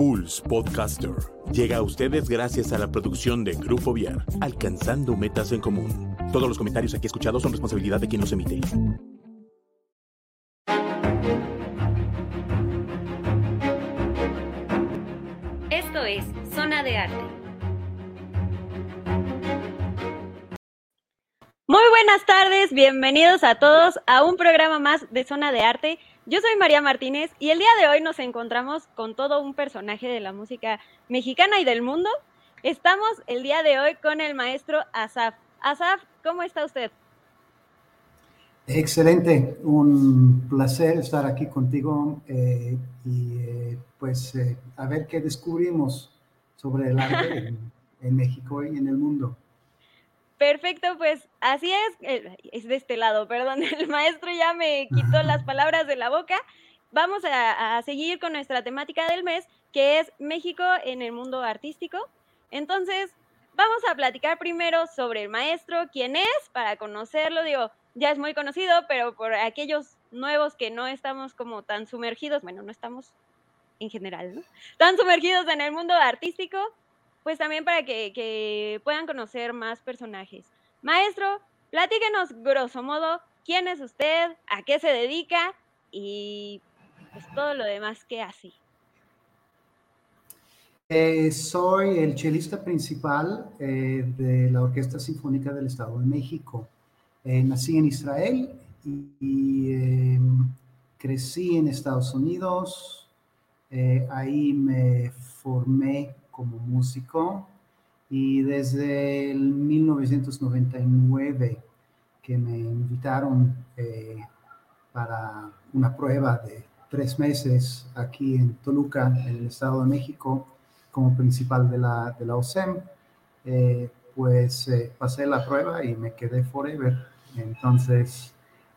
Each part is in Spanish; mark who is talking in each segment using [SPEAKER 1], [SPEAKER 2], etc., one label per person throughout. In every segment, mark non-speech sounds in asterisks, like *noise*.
[SPEAKER 1] Pulse Podcaster llega a ustedes gracias a la producción de Grupo Viar, alcanzando metas en común. Todos los comentarios aquí escuchados son responsabilidad de quien los emite.
[SPEAKER 2] Esto es Zona de Arte. Muy buenas tardes, bienvenidos a todos a un programa más de Zona de Arte. Yo soy María Martínez y el día de hoy nos encontramos con todo un personaje de la música mexicana y del mundo. Estamos el día de hoy con el maestro Asaf. Asaf, ¿cómo está usted?
[SPEAKER 3] Excelente, un placer estar aquí contigo eh, y eh, pues eh, a ver qué descubrimos sobre el arte en, en México y en el mundo.
[SPEAKER 2] Perfecto, pues así es, es de este lado, perdón, *laughs* el maestro ya me quitó las palabras de la boca. Vamos a, seguir con nuestra temática del mes, que es México en el mundo artístico. Entonces, vamos a platicar primero sobre el maestro, quién es, para conocerlo, digo, ya es muy conocido, pero por aquellos nuevos que no estamos como tan sumergidos, bueno, no estamos en general, ¿no? Tan sumergidos en el mundo artístico, pues también para que, puedan conocer más personajes. Maestro, platíquenos grosso modo quién es usted, a qué se dedica y pues todo lo demás que hace.
[SPEAKER 3] Eh, soy el chelista principal eh, de la Orquesta Sinfónica del Estado de México. Eh, nací en Israel y, em, crecí en Estados Unidos. ahí me formé como músico y desde el 1999 que me invitaron eh, para una prueba de tres meses aquí en Toluca, en el Estado de México, como principal de la, de la OSEM, eh, pues eh, pasé la prueba y me quedé forever. Entonces,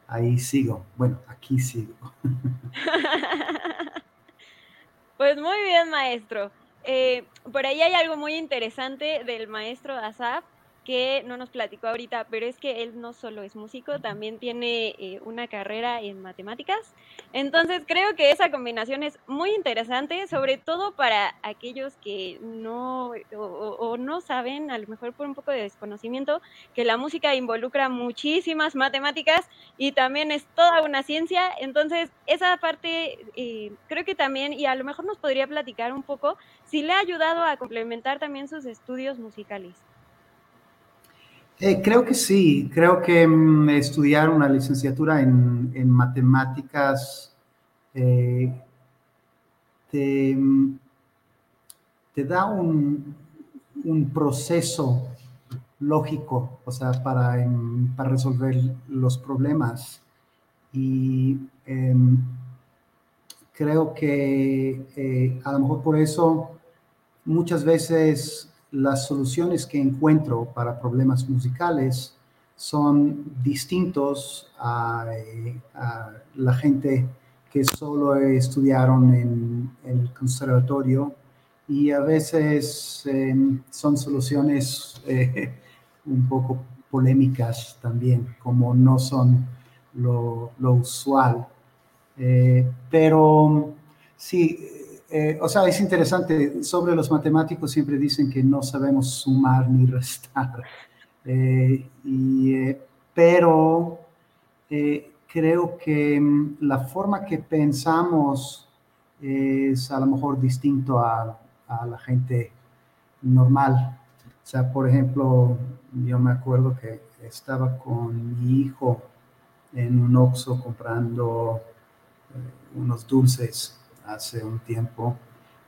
[SPEAKER 3] ahí sigo. Bueno, aquí sigo. *laughs* *laughs*
[SPEAKER 2] pues muy bien, maestro. Eh, por ahí hay algo muy interesante del maestro Asaf que no nos platicó ahorita, pero es que él no solo es músico, también tiene eh, una carrera en matemáticas. Entonces creo que esa combinación es muy interesante, sobre todo para aquellos que no o, no saben, a lo mejor por un poco de desconocimiento, que la música involucra muchísimas matemáticas y también es toda una ciencia. Entonces esa parte eh, creo que también, y a lo mejor nos podría platicar un poco, si le ha ayudado a complementar también sus estudios musicales.
[SPEAKER 3] Eh, creo que sí, creo que mm, estudiar una licenciatura en, matemáticas eh, mm, te, da un, proceso lógico, o sea, para, para resolver los problemas. Y em, creo que eh, a lo mejor por eso muchas veces las soluciones que encuentro para problemas musicales son distintos a, la gente que solo estudiaron en, el conservatorio y a veces em, son soluciones eh, un poco polémicas también, como no son lo, usual. Eh, pero sí, eh, o sea, es interesante, sobre los matemáticos siempre dicen que no sabemos sumar ni *laughs* restar, eh, eh, pero creo que mm, la forma que pensamos es a lo mejor distinto a, a, la gente normal. O sea, por ejemplo, yo me acuerdo que estaba con mi hijo en un Oxxo comprando unos dulces hace un tiempo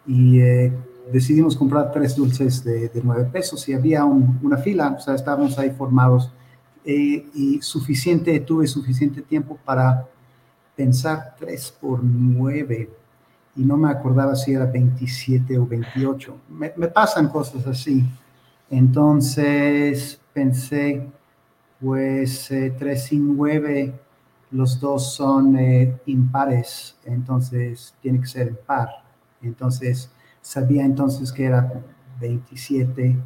[SPEAKER 3] y eh, decidimos comprar tres dulces de, nueve pesos y había una fila, o sea, estábamos ahí formados eh, y suficiente, tuve suficiente tiempo para pensar tres por nueve y no me acordaba si era 27 o 28. Me, me pasan cosas así. Entonces pensé, pues 3 y 9, los dos son eh, impares, entonces tiene que ser par. Entonces sabía entonces que era 27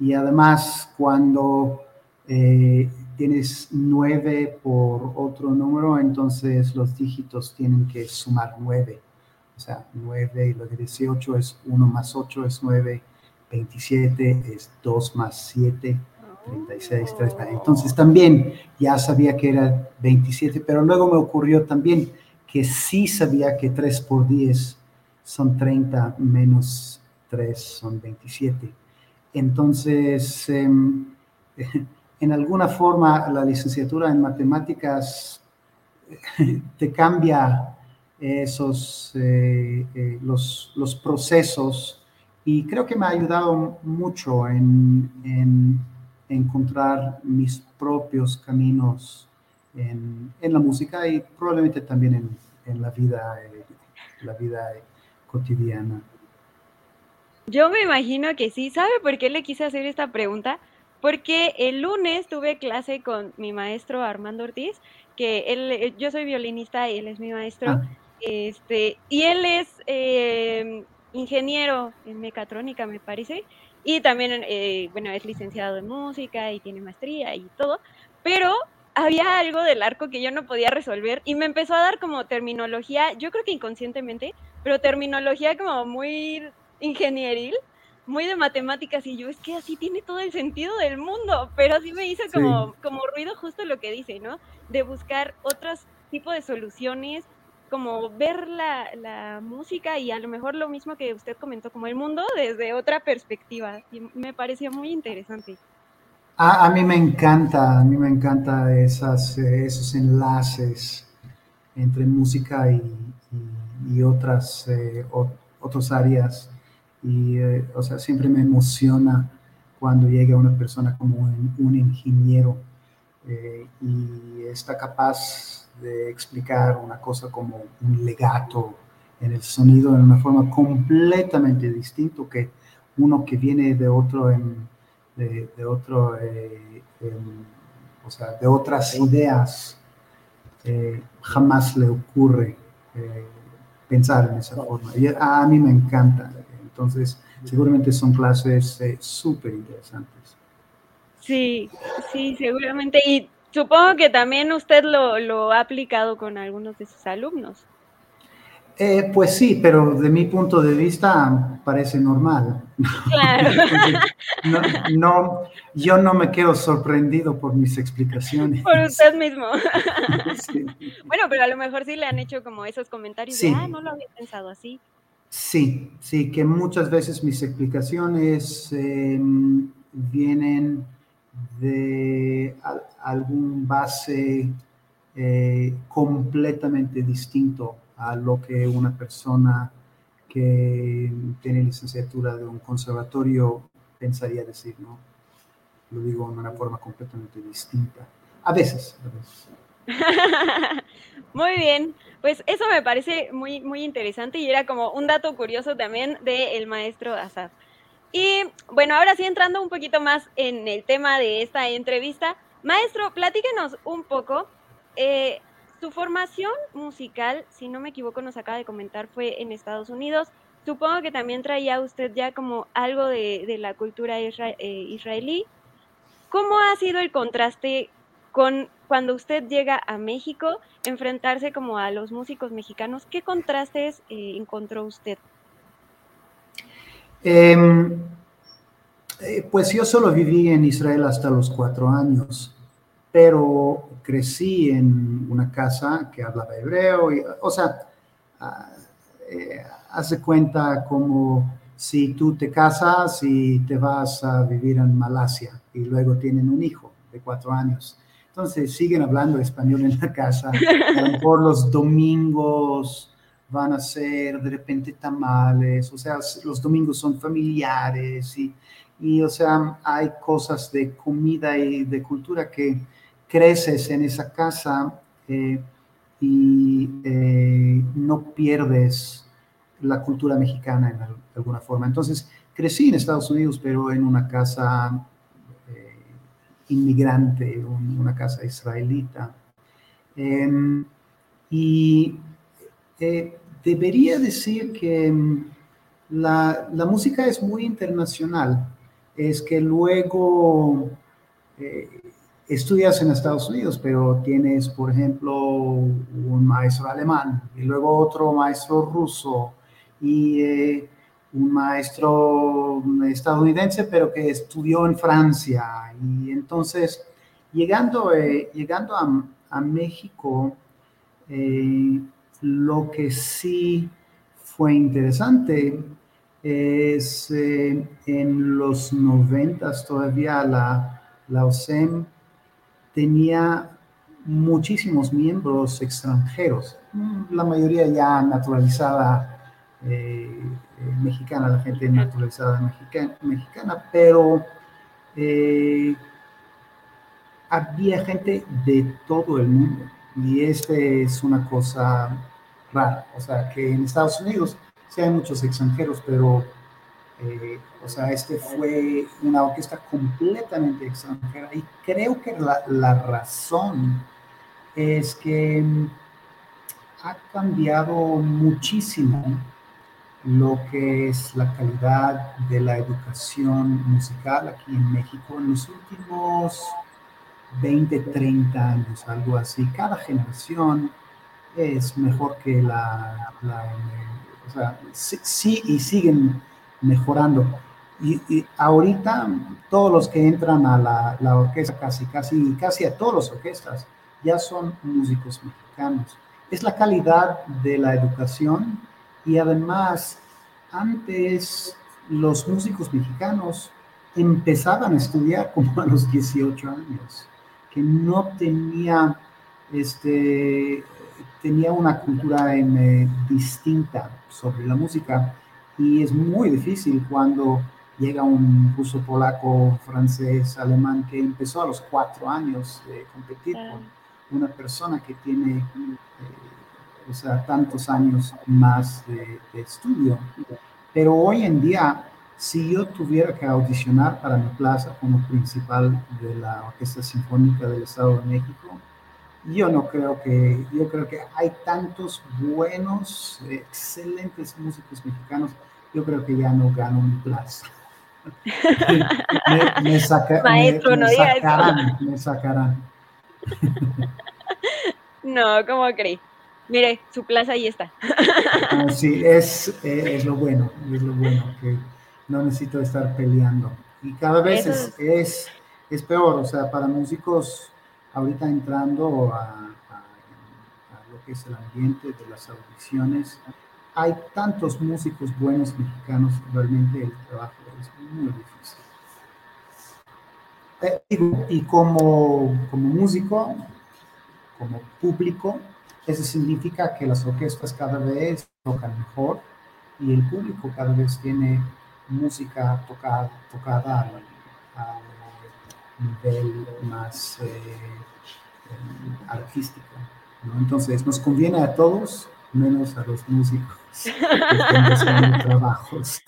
[SPEAKER 3] y además cuando eh, tienes 9 por otro número, entonces los dígitos tienen que sumar 9. O sea, 9 y lo de 18 es 1 más 8 es 9, 27 es 2 más 7, 36, 3. Entonces también ya sabía que era 27, pero luego me ocurrió también que sí sabía que 3 por 10 son 30 menos 3 son 27. Entonces, em, *laughs* en alguna forma la licenciatura en matemáticas *laughs* te cambia esos, eh, eh, los, los, procesos y creo que me ha ayudado mucho en encontrar mis propios caminos en, en, la música y probablemente también en, en la vida, eh, la vida cotidiana.
[SPEAKER 2] Yo me imagino que sí. ¿Sabe por qué le quise hacer esta pregunta? Porque el lunes tuve clase con mi maestro Armando Ortiz, que él, eh, yo soy violinista y él es mi maestro, ah. este, y él es eh, ingeniero en mecatrónica, me parece, y también, eh, bueno, es licenciado en música y tiene maestría y todo, pero había algo del arco que yo no podía resolver y me empezó a dar como terminología, yo creo que inconscientemente, pero terminología como muy ingenieril, muy de matemáticas y yo es que así tiene todo el sentido del mundo, pero así me hizo como, como ruido justo lo que dice, ¿no? De buscar otros tipos de soluciones, como ver la, la, música y a lo mejor lo mismo que usted comentó, como el mundo desde otra perspectiva. Y me pareció muy interesante.
[SPEAKER 3] A, mí me encanta, a mí me encanta esas, eh, esos enlaces entre música y, y, eh, otras áreas y, eh, o sea, siempre me emociona cuando llega una persona como un, ingeniero eh, y está capaz de explicar una cosa como un legato en el sonido en una forma completamente distinta que uno que viene de otro, de, otro eh, o sea, de otras ideas, jamás le ocurre pensar en esa forma. Y a mí me encanta. Entonces, seguramente son clases eh, súper interesantes.
[SPEAKER 2] Sí, sí, seguramente. Y supongo que también usted lo, ha aplicado con algunos de sus alumnos.
[SPEAKER 3] Eh, pues sí, pero de mi punto de vista parece normal. Claro. *laughs* no, yo no me quedo sorprendido por mis explicaciones.
[SPEAKER 2] Por usted mismo. *laughs* Bueno, pero a lo mejor sí le han hecho como esos comentarios de, ah, no lo había pensado así.
[SPEAKER 3] Sí, sí, que muchas veces mis explicaciones em, vienen de algún base eh, completamente distinto a lo que una persona que tiene licenciatura de un conservatorio pensaría decir, ¿no? Lo digo de una forma completamente distinta. A veces, a veces. *laughs*
[SPEAKER 2] Muy bien, pues eso me parece muy, muy interesante y era como un dato curioso también del maestro Asaf. Y bueno, ahora sí entrando un poquito más en el tema de esta entrevista, maestro, platíquenos un poco. Eh, su formación musical, si no me equivoco, nos acaba de comentar, fue en Estados Unidos. Supongo que también traía usted ya como algo de, la cultura eh, israelí. ¿Cómo ha sido el contraste con cuando usted llega a México, enfrentarse como a los músicos mexicanos, ¿qué contrastes eh, encontró usted?
[SPEAKER 3] Em, eh, pues yo solo viví en Israel hasta los cuatro años, pero crecí en una casa que hablaba hebreo, y, o sea, ah, eh, hace cuenta como si tú te casas y te vas a vivir en Malasia y luego tienen un hijo de cuatro años entonces siguen hablando español en la casa. Mejor los domingos van a ser de repente tamales, o sea, los domingos son familiares y, y o sea, hay cosas de comida y de cultura que creces en esa casa eh, y eh, no pierdes la cultura mexicana en alguna forma. Entonces, crecí en Estados Unidos, pero en una casa eh, inmigrante, una casa israelita. Em, y debería decir que em, la, la, música es muy internacional. Es que luego eh, estudias en Estados Unidos, pero tienes, por ejemplo, un maestro alemán y luego otro maestro ruso y eh, un maestro estadounidense, pero que estudió en Francia. Y entonces, llegando, eh, llegando a, México, eh, lo que sí fue interesante es en los noventas todavía la, la OSEM tenía muchísimos miembros extranjeros, la mayoría ya naturalizada eh, eh, mexicana, la gente naturalizada mexicana, pero eh, había gente de todo el mundo y este es una cosa rara, o sea que en Estados Unidos sí hay muchos extranjeros, pero eh, o sea, este fue una orquesta completamente extranjera. Y creo que la, razón es que mm, ha cambiado muchísimo lo que es la calidad de la educación musical aquí en México en los últimos 20, 30 años, algo así. Cada generación es mejor que la, o sea, sí y siguen mejorando. Y, ahorita todos los que entran a la, orquesta, casi, casi, casi a todas las orquestas, ya son músicos mexicanos. Es la calidad de la educación y además antes los músicos mexicanos empezaban a estudiar como a los 18 años, que no tenía, este, tenía una cultura eh, distinta sobre la música y es muy difícil cuando llega un ruso, polaco, francés, alemán que empezó a los cuatro años de competir con una persona que tiene eh, o sea, tantos años más de, estudio. Pero hoy en día, si yo tuviera que audicionar para mi plaza como principal de la Orquesta Sinfónica del Estado de México, yo no creo que, yo creo que hay tantos buenos, excelentes músicos mexicanos, yo creo que ya no gano mi plaza. *laughs* me, me,
[SPEAKER 2] Maestro, no
[SPEAKER 3] sacarán, me sacarán. *laughs*
[SPEAKER 2] no, ¿cómo creí? Mire, su plaza ahí está.
[SPEAKER 3] Sí, es, es, lo bueno, es lo bueno, que no necesito estar peleando. Y cada vez es, es, es peor, o sea, para músicos ahorita entrando a, lo que es el ambiente de las audiciones, hay tantos músicos buenos mexicanos, realmente el trabajo es muy difícil. Eh, y, como, como músico, como público, eso significa que las orquestas cada vez tocan mejor y el público cada vez tiene música tocada, tocada a, nivel más eh, eh, artístico. Entonces, nos conviene a todos, menos a los músicos *laughs* que trabajos.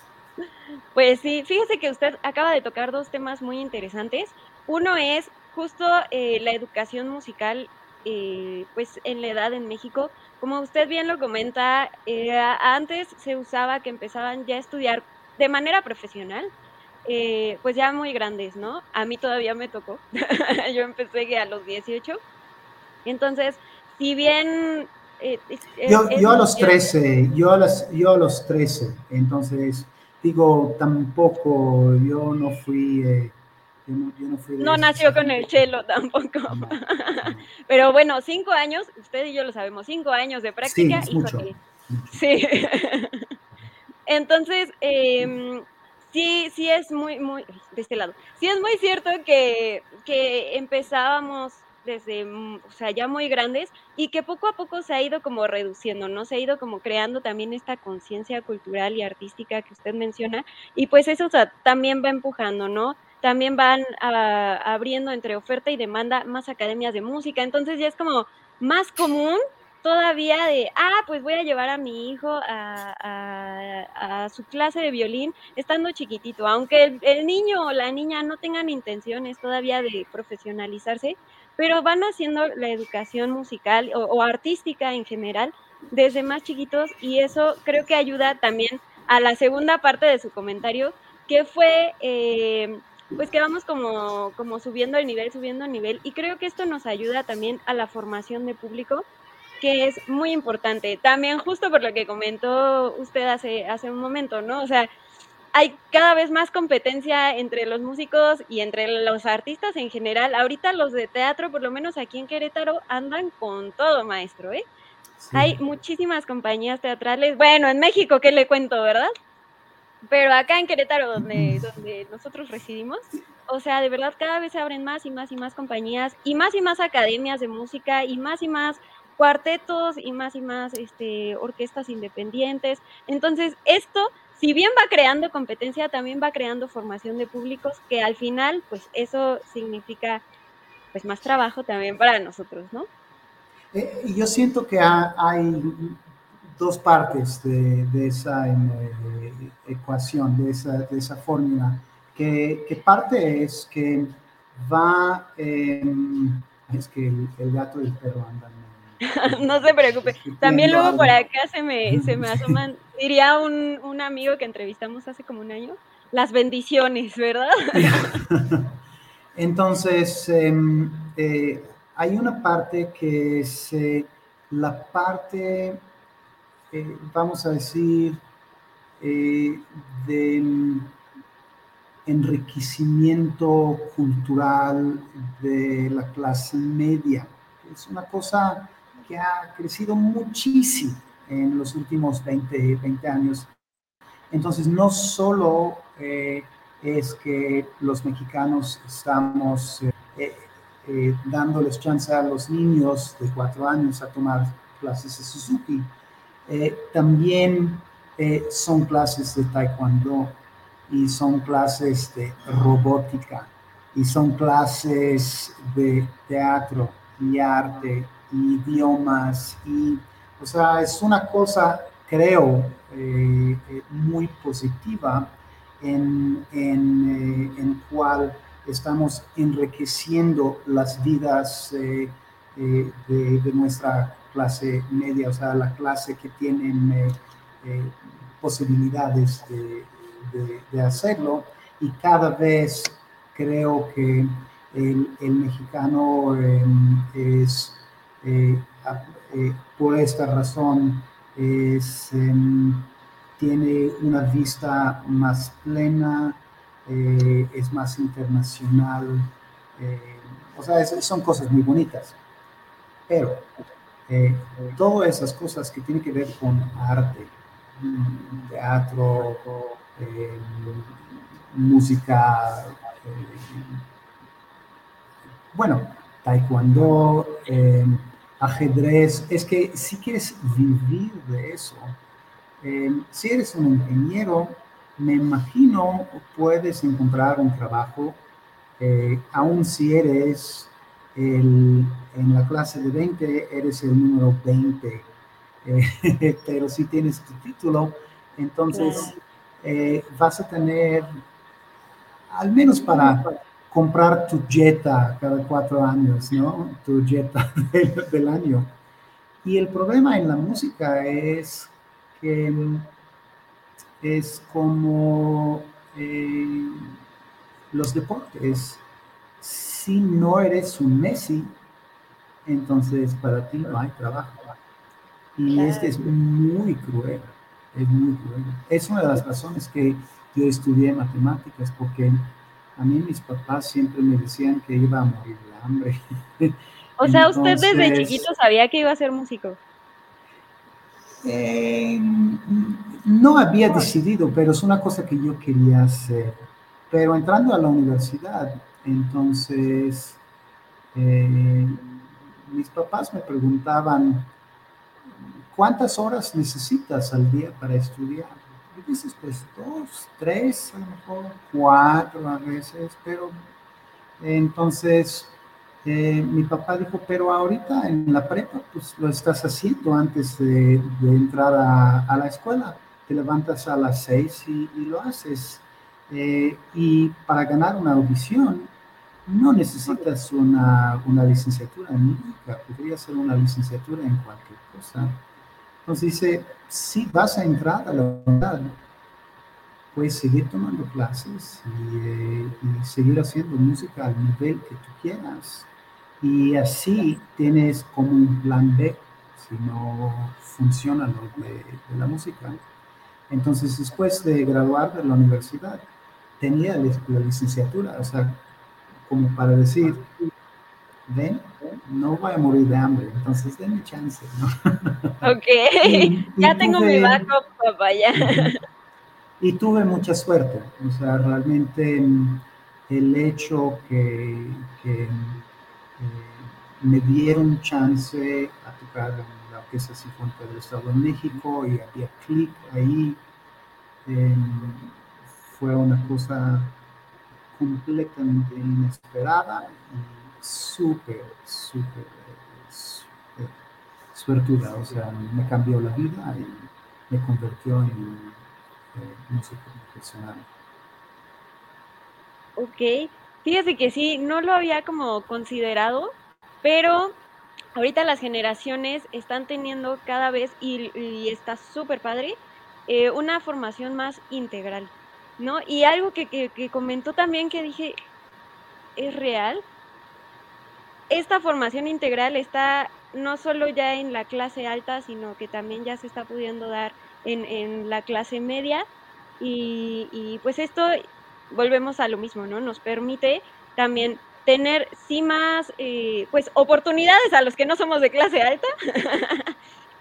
[SPEAKER 2] Pues sí, fíjese que usted acaba de tocar dos temas muy interesantes. Uno es justo eh, la educación musical, pues en la edad en México. Como usted bien lo comenta, antes se usaba que empezaban ya a estudiar de manera profesional, eh, pues ya muy grandes, ¿no? A mí todavía me tocó. *laughs* yo empecé a los 18. Entonces, si bien...
[SPEAKER 3] Eh, yo, a los 13, yo a, las, yo a los 13, entonces digo, tampoco, yo no fui... Eh,
[SPEAKER 2] no, nació con el chelo tampoco. *laughs* Pero bueno, cinco años, usted y yo lo sabemos, cinco años de práctica.
[SPEAKER 3] Sí, mucho.
[SPEAKER 2] Sí. *laughs* Entonces, eh, sí, sí es muy, muy, de este lado, sí es muy cierto que, que empezábamos desde, mm, o sea, ya muy grandes y que poco a poco se ha ido como reduciendo, ¿no? Se ha ido como creando también esta conciencia cultural y artística que usted menciona y pues eso también va empujando, ¿no? También van abriendo entre oferta y demanda más academias de música, entonces ya es como más común todavía de, ah, pues voy a llevar a mi hijo a, su clase de violín estando chiquitito, aunque el, niño o la niña no tengan intenciones todavía de profesionalizarse, pero van haciendo la educación musical o, artística en general desde más chiquitos y eso creo que ayuda también a la segunda parte de su comentario, que fue... Eh, pues que vamos como, como subiendo el nivel, subiendo el nivel. Y creo que esto nos ayuda también a la formación de público, que es muy importante. También justo por lo que comentó usted hace, hace un momento, ¿no? O sea, hay cada vez más competencia entre los músicos y entre los artistas en general. Ahorita los de teatro, por lo menos aquí en Querétaro, andan con todo, maestro, ¿eh? Hay muchísimas compañías teatrales. Bueno, en México, ¿qué le cuento, verdad? Pero acá en Querétaro, donde, donde nosotros residimos, o sea, de verdad cada vez se abren más y más y más compañías y más y más academias de música y más y más cuartetos y más y más este, orquestas independientes. Entonces, esto, si bien va creando competencia, también va creando formación de públicos, que al final, pues eso significa pues más trabajo también para nosotros, ¿no?
[SPEAKER 3] Eh, yo siento que hay dos partes de, esa eh, ecuación, de esa, de esa fórmula, que, parte es que va, es que el, gato y el perro andan. *laughs*
[SPEAKER 2] no se preocupe. También luego por acá se me, se me asoman, diría un, un amigo que entrevistamos hace como un año, las bendiciones, ¿verdad? *laughs*
[SPEAKER 3] Entonces, em, eh, hay una parte que es eh, la parte eh, vamos a decir, de enriquecimiento cultural de la clase media. Es una cosa que ha crecido muchísimo en los últimos 20, 20 años. Entonces, no solo eh, es que los mexicanos estamos dándoles chance a los niños de cuatro años a tomar clases de Suzuki, eh, también eh, son clases de taekwondo y son clases de robótica y son clases de teatro y arte idiomas y o sea es una cosa creo eh, muy positiva en, en, en cual estamos enriqueciendo las vidas de, de nuestra clase media, o sea, la clase que tienen eh, eh, posibilidades de, hacerlo. Y cada vez creo que el, mexicano em, es, eh, por esta razón, es, em, tiene una vista más plena, es más internacional. o sea, son cosas muy bonitas. Pero eh, todas esas cosas que tienen que ver con arte, mm, teatro, eh, música, eh, bueno, taekwondo, ajedrez, es que si quieres vivir de eso, si eres un ingeniero, me imagino puedes encontrar un trabajo, aun si eres el, en la clase de 20 eres el número 20, *laughs* eh, pero si tienes tu título, entonces eh, vas a tener, al menos para comprar tu Jetta cada cuatro años, ¿no? Tu Jetta *laughs* del, año. Y el problema en la música es que es como eh, los deportes si no eres un Messi, entonces para ti no hay trabajo. Y este es muy cruel, es muy cruel. Es una de las razones que yo estudié matemáticas, porque a mí mis papás siempre me decían que iba a morir de hambre. *laughs*
[SPEAKER 2] O sea, usted desde chiquito sabía que iba a ser músico.
[SPEAKER 3] Eh, no había decidido, pero es una cosa que yo quería hacer. Pero entrando a la universidad, entonces, eh, mis papás me preguntaban, ¿cuántas horas necesitas al día para estudiar? Y dices, pues dos, tres, a lo mejor cuatro a veces, pero entonces eh, mi papá dijo, pero ahorita en la prepa, pues lo estás haciendo antes de, entrar a, la escuela. Te levantas a las seis y, lo haces. Eh, y para ganar una audición, no necesitas una, una licenciatura en música, podría ser una licenciatura en cualquier cosa. Entonces dice, si vas a entrar a la universidad, puedes seguir tomando clases eh, y, seguir haciendo música al nivel que tú quieras. Y así tienes como un plan B si no funciona lo de, la música. Entonces, después de graduar de la universidad, tenía la, licenciatura, o sea, como para decir, ven, no voy a morir de hambre, entonces denme chance, ¿no? *laughs*
[SPEAKER 2] Ok, *laughs* ya tengo mi backup, papá, ya. *laughs*
[SPEAKER 3] Y tuve mucha suerte, o sea, realmente mm, el hecho que, eh, me dieron chance a tocar en la Orquesta Sinfónica del Estado de México y había clic ahí, em, fue una cosa completamente inesperada y súper, súper suertuda, o sea, me cambió la vida y me convirtió en no sé profesional.
[SPEAKER 2] Ok, fíjate que sí, no lo había como considerado, pero ahorita las generaciones están teniendo cada vez, y, está súper padre, eh, una formación más integral, ¿no? Y algo que, que comentó también que dije, ¿es real? Esta formación integral está no solo ya en la clase alta, sino que también ya se está pudiendo dar en, la clase media y, pues esto volvemos a lo mismo, ¿no? Nos permite también tener sí más eh, pues oportunidades a los que no somos de clase alta *laughs*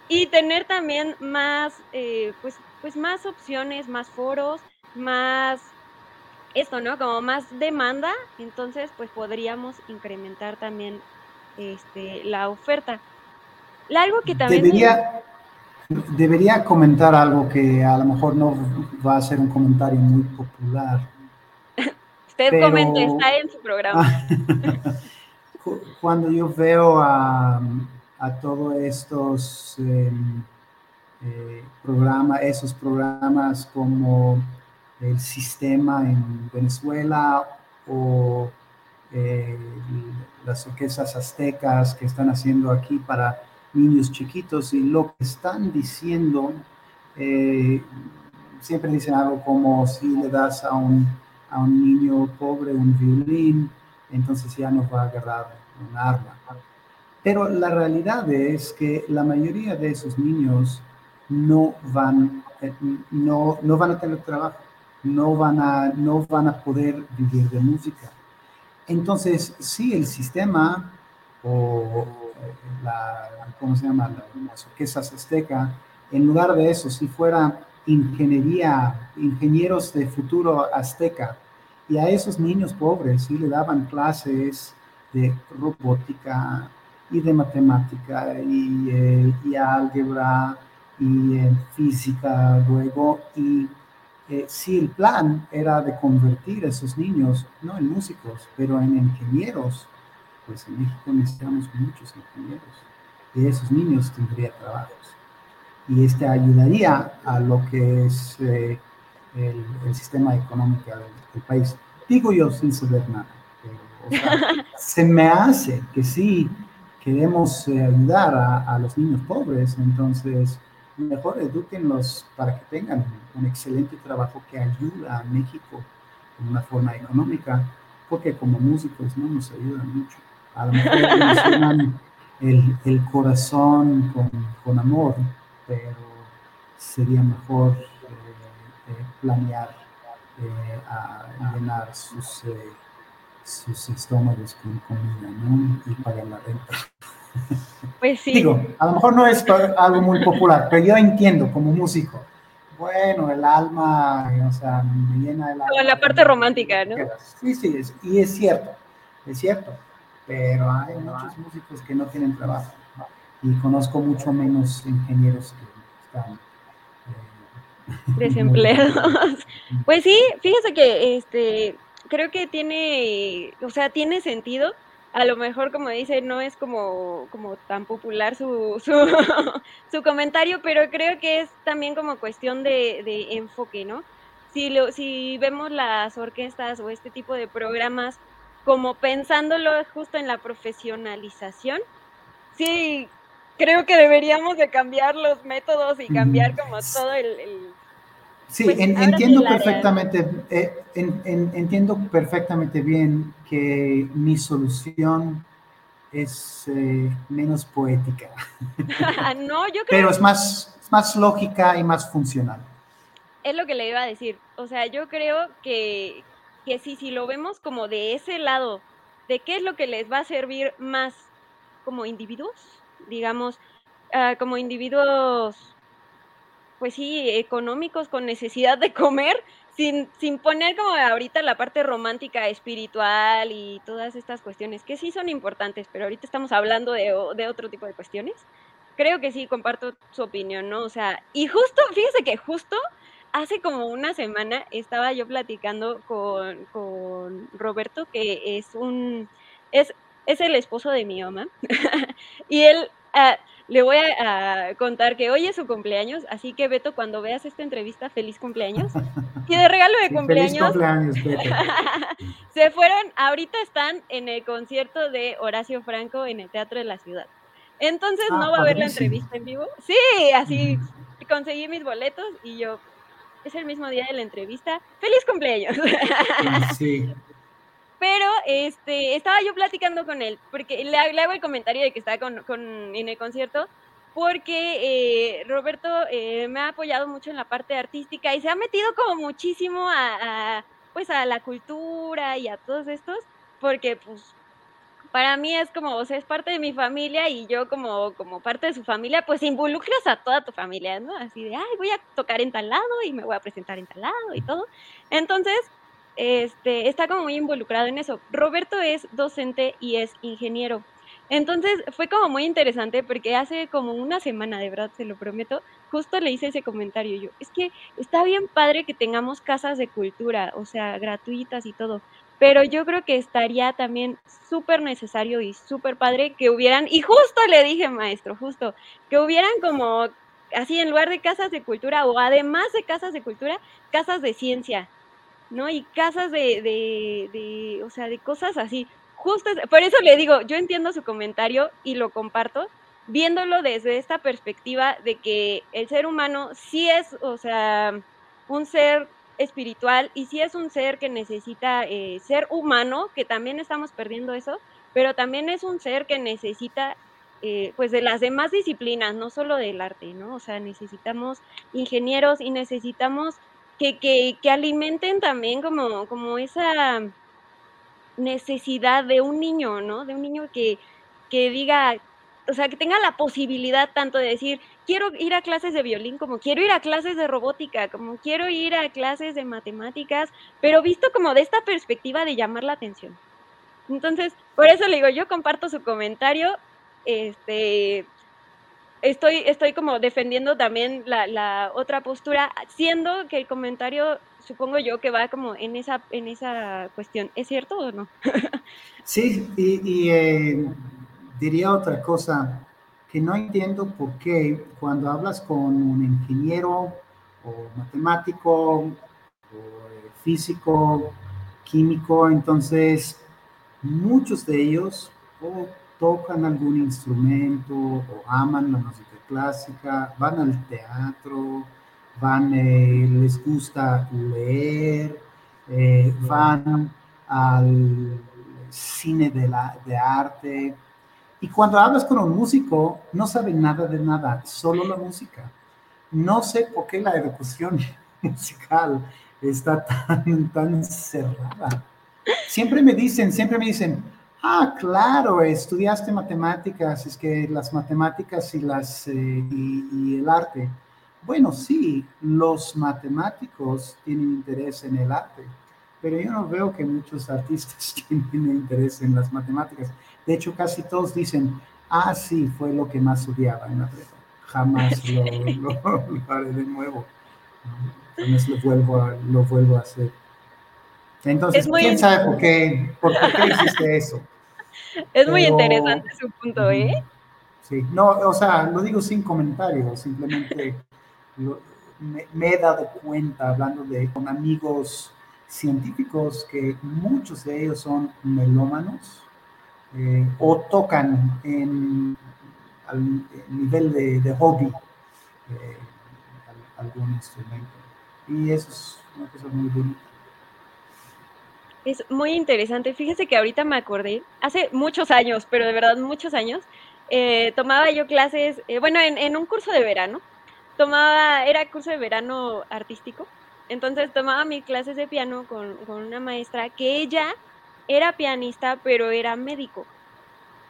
[SPEAKER 2] y tener también más eh, pues pues más opciones más foros más esto no como más demanda entonces pues podríamos incrementar también este la oferta algo que también
[SPEAKER 3] debería Debería comentar algo que a lo mejor no va a ser un comentario muy popular. *laughs*
[SPEAKER 2] Usted comenta, está en su programa. *laughs*
[SPEAKER 3] Cuando yo veo a, todos estos em, eh, programas, esos programas como el sistema en Venezuela o eh, las orquestas aztecas que están haciendo aquí para niños chiquitos y lo que están diciendo, eh, siempre dicen algo como si le das a un, a un niño pobre un violín, entonces ya no va a agarrar un arma. Pero la realidad es que la mayoría de esos niños no van, eh, no, no van a tener trabajo, no van, a, no van a poder vivir de música. Entonces, si el sistema o la, ¿cómo se llama? Las orquestas azteca, en lugar de eso, si fuera ingeniería, ingenieros de futuro azteca, y a esos niños pobres sí le daban clases de robótica y de matemática y, eh, y álgebra y eh, física luego y eh, si el plan era de convertir a esos niños no en músicos pero en ingenieros pues en México necesitamos muchos ingenieros y esos niños tendrían trabajos. Y este ayudaría a lo que es eh, el, sistema económico del, país. Digo yo sin saber nada, pero *laughs* se me hace que sí queremos eh, ayudar a, los niños pobres, entonces mejor eduquenlos para que tengan un excelente trabajo que ayuda a México en una forma económica, porque como músicos no nos ayudan mucho a lo mejor mencionan el, el corazón con, amor, pero sería mejor eh, eh, planear eh, llenar sus, sus estómagos con comida ¿no? y pagar la renta. *laughs*
[SPEAKER 2] Pues sí.
[SPEAKER 3] Digo, a lo mejor no es algo muy popular, pero yo entiendo como músico. Bueno, el alma, o sea, me llena el alma.
[SPEAKER 2] la parte romántica, ¿no?
[SPEAKER 3] Sí, sí, y es cierto, es cierto pero hay muchos músicos que no tienen trabajo y conozco mucho menos ingenieros que están
[SPEAKER 2] eh, *laughs* desempleados. *laughs* pues sí, fíjese que este creo que tiene, o sea, tiene sentido. A lo mejor, como dice, no es como, como tan popular su, *laughs* su, comentario, pero creo que es también como cuestión de, de enfoque, ¿no? Si, lo, si vemos las orquestas o este tipo de programas como pensándolo justo en la profesionalización, sí, creo que deberíamos de cambiar los métodos y cambiar como todo el
[SPEAKER 3] Sí, pues, entiendo perfectamente, eh, entiendo perfectamente bien que mi solución es eh, menos poética. *laughs*
[SPEAKER 2] no, yo creo
[SPEAKER 3] Pero es más, más lógica y más funcional.
[SPEAKER 2] Es lo que le iba a decir. O sea, yo creo que, que si, si lo vemos como de ese lado, de qué es lo que les va a servir más como individuos, digamos, ah, como individuos pues sí, económicos con necesidad de comer, sin, sin poner como ahorita la parte romántica, espiritual y todas estas cuestiones, que sí son importantes, pero ahorita estamos hablando de, de otro tipo de cuestiones. Creo que sí, comparto su opinión, ¿no? O sea, y justo, fíjese que justo hace como una semana estaba yo platicando con, con Roberto, que es un, es, es el esposo de mi mamá, *laughs* y él... Uh, le voy a, contar que hoy es su cumpleaños, así que Beto, cuando veas esta entrevista, feliz cumpleaños. Y de regalo de cumpleaños, *laughs* se fueron, ahorita están en el concierto de Horacio Franco en el Teatro de la Ciudad. Entonces ah, no va a haber la entrevista en vivo. Sí, así conseguí mis boletos y yo, es el mismo día de la entrevista. ¡Feliz cumpleaños! Sí. Pero este, estaba yo platicando con él, porque le, hago el comentario de que estaba con, en el concierto, porque eh, Roberto eh, me ha apoyado mucho en la parte artística y se ha metido como muchísimo a, pues a la cultura y a todos estos, porque pues para mí es como, o sea, es parte de mi familia y yo como, como parte de su familia, pues involucras a toda tu familia, ¿no? Así de, ay, voy a tocar en tal lado y me voy a presentar en tal lado y todo. Entonces, este, está como muy involucrado en eso. Roberto es docente y es ingeniero. Entonces fue como muy interesante porque hace como una semana, de verdad, se lo prometo, justo le hice ese comentario yo, es que está bien padre que tengamos casas de cultura, o sea, gratuitas y todo, pero yo creo que estaría también súper necesario y súper padre que hubieran, y justo le dije, maestro, justo, que hubieran como así en lugar de casas de cultura o además de casas de cultura, casas de ciencia, ¿no? Y casas de, de, o sea, de cosas así. Justo, por eso le digo, yo entiendo su comentario y lo comparto, viéndolo desde esta perspectiva de que el ser humano sí es, o sea, un ser espiritual y sí es un ser que necesita eh, ser humano, que también estamos perdiendo eso, pero también es un ser que necesita eh, pues de las demás disciplinas, no solo del arte, ¿no? O sea, necesitamos ingenieros y necesitamos que, que, que alimenten también como, como esa necesidad de un niño, ¿no? De un niño que, que diga, o sea, que tenga la posibilidad tanto de decir, quiero ir a clases de violín, como quiero ir a clases de robótica, como quiero ir a clases de matemáticas, pero visto como de esta perspectiva de llamar la atención. Entonces, por eso le digo, yo comparto su comentario, este, estoy, estoy como defendiendo también la, otra postura, siendo que el comentario, supongo yo, que va como en esa, en esa cuestión. ¿Es cierto o no? *laughs*
[SPEAKER 3] sí, y, eh, diría otra cosa, que no entiendo por qué cuando hablas con un ingeniero o matemático o eh, físico, químico, entonces muchos de ellos tocan algún instrumento o aman la música clásica, van al teatro, van, eh, les gusta leer, eh, van al cine de, la, de arte. Y cuando hablas con un músico, no saben nada de nada, solo la música. No sé por qué la educación *laughs* musical está tan, tan cerrada. Siempre me dicen, siempre me dicen, Ah, claro, estudiaste matemáticas, es que las matemáticas y, las, eh, y, el arte. Bueno, sí, los matemáticos tienen interés en el arte, pero yo no veo que muchos *laughs* artistas tienen interés en las matemáticas. De hecho, casi todos dicen, ah, sí, fue lo que más odiaba en la prepa. Jamás lo, *laughs* haré de nuevo. Jamás lo vuelvo a, lo vuelvo a hacer. Entonces, ¿quién sabe por qué, por qué *laughs* hiciste eso?
[SPEAKER 2] es muy interesante su punto, ¿eh?
[SPEAKER 3] Sí, no, o sea, lo digo sin comentarios, simplemente me, he dado cuenta hablando de con amigos científicos que muchos de ellos son melómanos eh, o tocan en, al nivel de, hobby eh, algún instrumento. Y eso es una cosa muy bonita.
[SPEAKER 2] Es muy interesante. Fíjese que ahorita me acordé, hace muchos años, pero de verdad muchos años, eh, tomaba yo clases, bueno, en, un curso de verano, tomaba, era curso de verano artístico, entonces tomaba mis clases de piano con, una maestra que ella era pianista, pero era médico.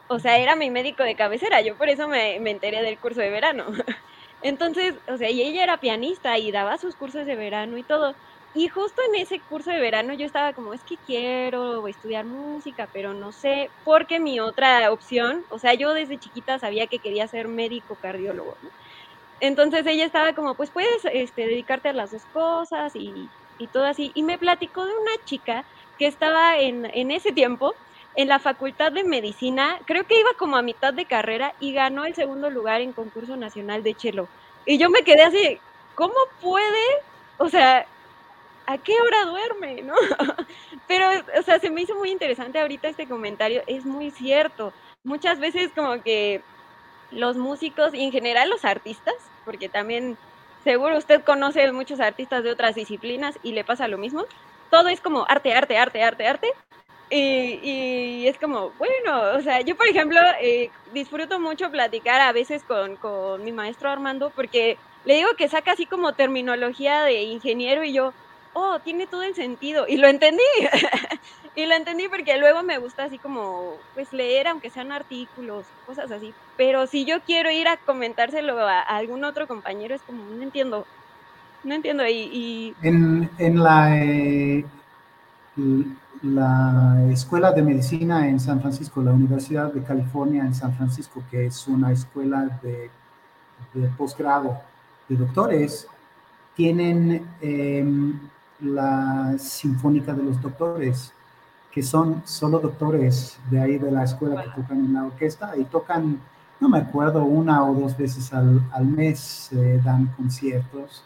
[SPEAKER 2] O sea, era mi médico de cabecera, yo por eso me, enteré del curso de verano. *laughs* Entonces, o sea, ella era pianista y daba sus cursos de verano y todo. Y justo en ese curso de verano yo estaba como, es que quiero estudiar música, pero no sé, porque mi otra opción, o sea, yo desde chiquita sabía que quería ser médico cardiólogo, ¿no? Entonces ella estaba como, pues puedes este, dedicarte a las dos cosas y, todo así. Y me platicó de una chica que estaba en, en ese tiempo en la Facultad de Medicina, creo que iba como a mitad de carrera y ganó el segundo lugar en concurso nacional de chelo. Y yo me quedé así, ¿cómo puede? O sea, ¿a qué hora duerme? ¿No? *laughs* Pero, o sea, se me hizo muy interesante ahorita este comentario, es muy cierto. Muchas veces como que los músicos y en general los artistas, porque también seguro usted conoce muchos artistas de otras disciplinas y le pasa lo mismo. Todo es como arte, arte, arte, arte, arte. Y, es como, bueno, o sea, yo por ejemplo eh, disfruto mucho platicar a veces con, con mi maestro Armando porque le digo que saca así como terminología de ingeniero y yo, oh, tiene todo el sentido. Y lo entendí. *laughs* y lo entendí porque luego me gusta así como, pues leer, aunque sean artículos, cosas así. Pero si yo quiero ir a comentárselo a, algún otro compañero, es como, no entiendo. No entiendo. Y,
[SPEAKER 3] En, en la, eh, la Escuela de Medicina en San Francisco, la Universidad de California en San Francisco, que es una escuela de, de posgrado de doctores, tienen... Em, la Sinfónica de los Doctores, que son solo doctores de ahí de la escuela que tocan en la orquesta y tocan, no me acuerdo, una o dos veces al, mes eh, dan conciertos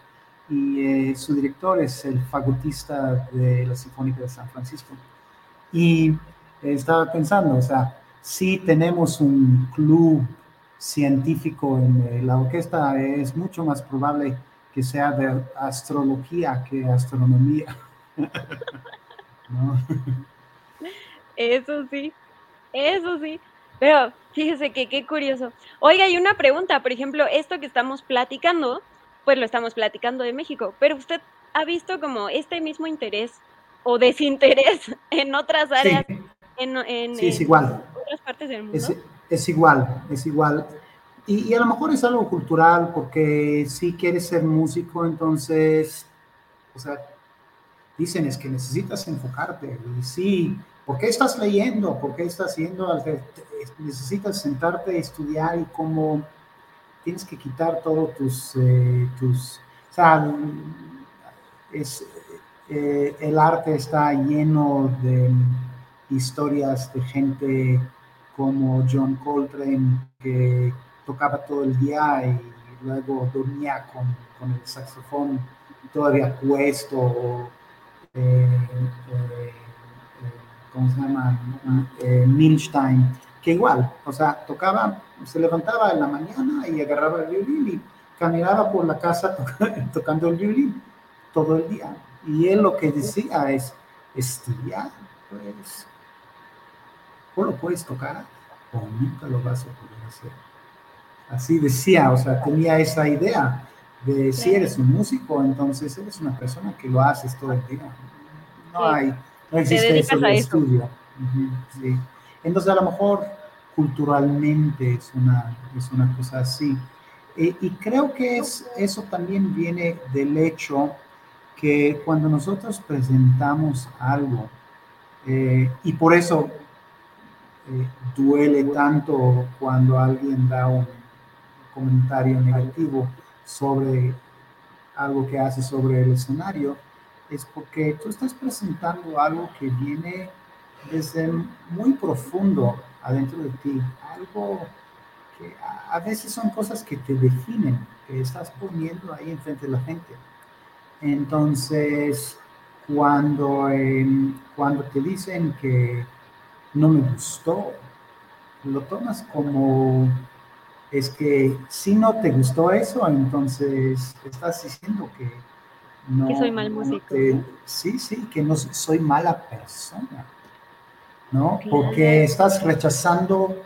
[SPEAKER 3] y eh, su director es el fagotista de la Sinfónica de San Francisco. Y estaba pensando, o sea, si tenemos un club científico en eh, la orquesta, es mucho más probable que sea de astrología que astronomía. *laughs*
[SPEAKER 2] Eso sí, eso sí. Pero fíjese que qué curioso. Oiga, hay una pregunta, por ejemplo, esto que estamos platicando, pues lo estamos platicando de México, pero usted ha visto como este mismo interés o desinterés *laughs* en otras áreas, en,
[SPEAKER 3] es igual.
[SPEAKER 2] otras partes del mundo.
[SPEAKER 3] Es, es igual, es igual. Y, a lo mejor es algo cultural, porque si quieres ser músico, entonces, o sea, dicen es que necesitas enfocarte. Y sí, ¿por qué estás leyendo? ¿Por qué estás haciendo? Necesitas sentarte estudiar y cómo tienes que quitar todos tus, eh, tus, o sea, es, eh, el arte está lleno de historias de gente como John Coltrane que tocaba todo el día y luego dormía con, con el saxofón todavía puesto, eh, eh, eh, ¿cómo se llama? Milstein, que igual, o sea, tocaba, se levantaba en la mañana y agarraba el violín y caminaba por la casa *laughs* tocando el violín todo el día. Y él lo que decía es, estudiar, pues, o lo puedes tocar o nunca lo vas a poder hacer así decía, o sea, tenía esa idea de si eres un músico, entonces eres una persona que lo haces todo el día. No hay, no existe eso de estudio. Entonces a lo mejor culturalmente es una, es una cosa así. Eh, y creo que es, eso también viene del hecho que cuando nosotros presentamos algo, eh, y por eso eh, duele tanto cuando alguien da un comentario negativo sobre algo que hace sobre el escenario, es porque tú estás presentando algo que viene desde muy profundo adentro de ti, algo que a veces son cosas que te definen, que estás poniendo ahí enfrente de la gente. Entonces, cuando, em, cuando te dicen que no me gustó, lo tomas como es que si no te gustó eso, entonces estás diciendo que no.
[SPEAKER 2] Que soy mal músico.
[SPEAKER 3] sí, sí, que no soy mala persona. ¿No? Porque estás rechazando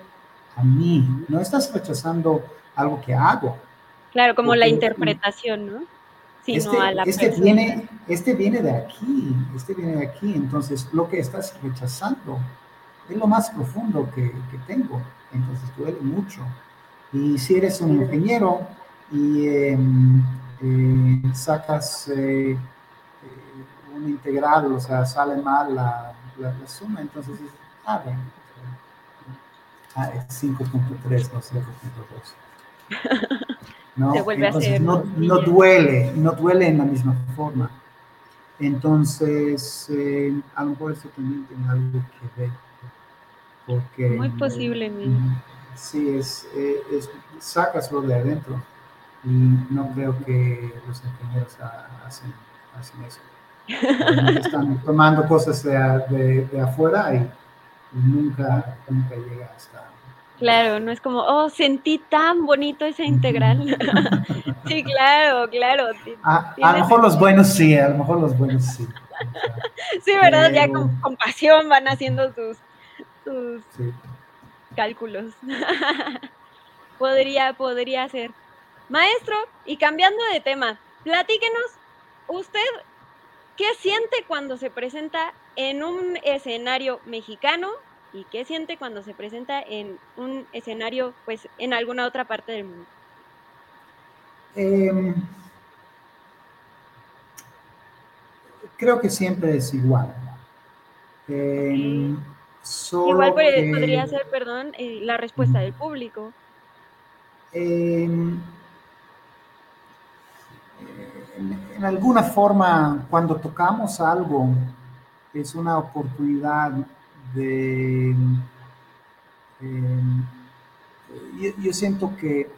[SPEAKER 3] a mí, no estás rechazando algo que hago.
[SPEAKER 2] Claro, como la interpretación, ¿no?
[SPEAKER 3] Sino este, a la este viene, este viene de aquí, este viene de aquí, entonces lo que estás rechazando es lo más profundo que, que tengo, entonces duele mucho. Y si eres un ingeniero y em, eh, sacas eh, un integral, o sea, sale mal la, la, suma, entonces es, ah, bueno, ah, es 5.3, no 0.2. *laughs* ¿no? Entonces, no, no, duele, no duele en la misma forma. Entonces, a lo mejor eso también tiene algo que ver. Porque,
[SPEAKER 2] Muy posible,
[SPEAKER 3] Sí, es, eh, es, lo de adentro. Y no creo que los ingenieros hacen, hacen eso. Están tomando cosas de, de, afuera y, nunca, nunca llega hasta...
[SPEAKER 2] Claro, no es como, oh, sentí tan bonito esa integral. *laughs* sí, claro, claro.
[SPEAKER 3] A, a, lo mejor los buenos sí, a lo mejor los buenos sí.
[SPEAKER 2] sí, ¿verdad? Ya con, con, pasión van haciendo sus, sus sí cálculos. *laughs* podría, podría ser. Maestro, y cambiando de tema, platíquenos, ¿usted qué siente cuando se presenta en un escenario mexicano y qué siente cuando se presenta en un escenario, pues, en alguna otra parte del mundo?
[SPEAKER 3] Em, creo que siempre es igual.
[SPEAKER 2] Igual podría ser, perdón, eh, la respuesta del público.
[SPEAKER 3] en, alguna forma, cuando tocamos algo, es una oportunidad de... Em, yo, siento que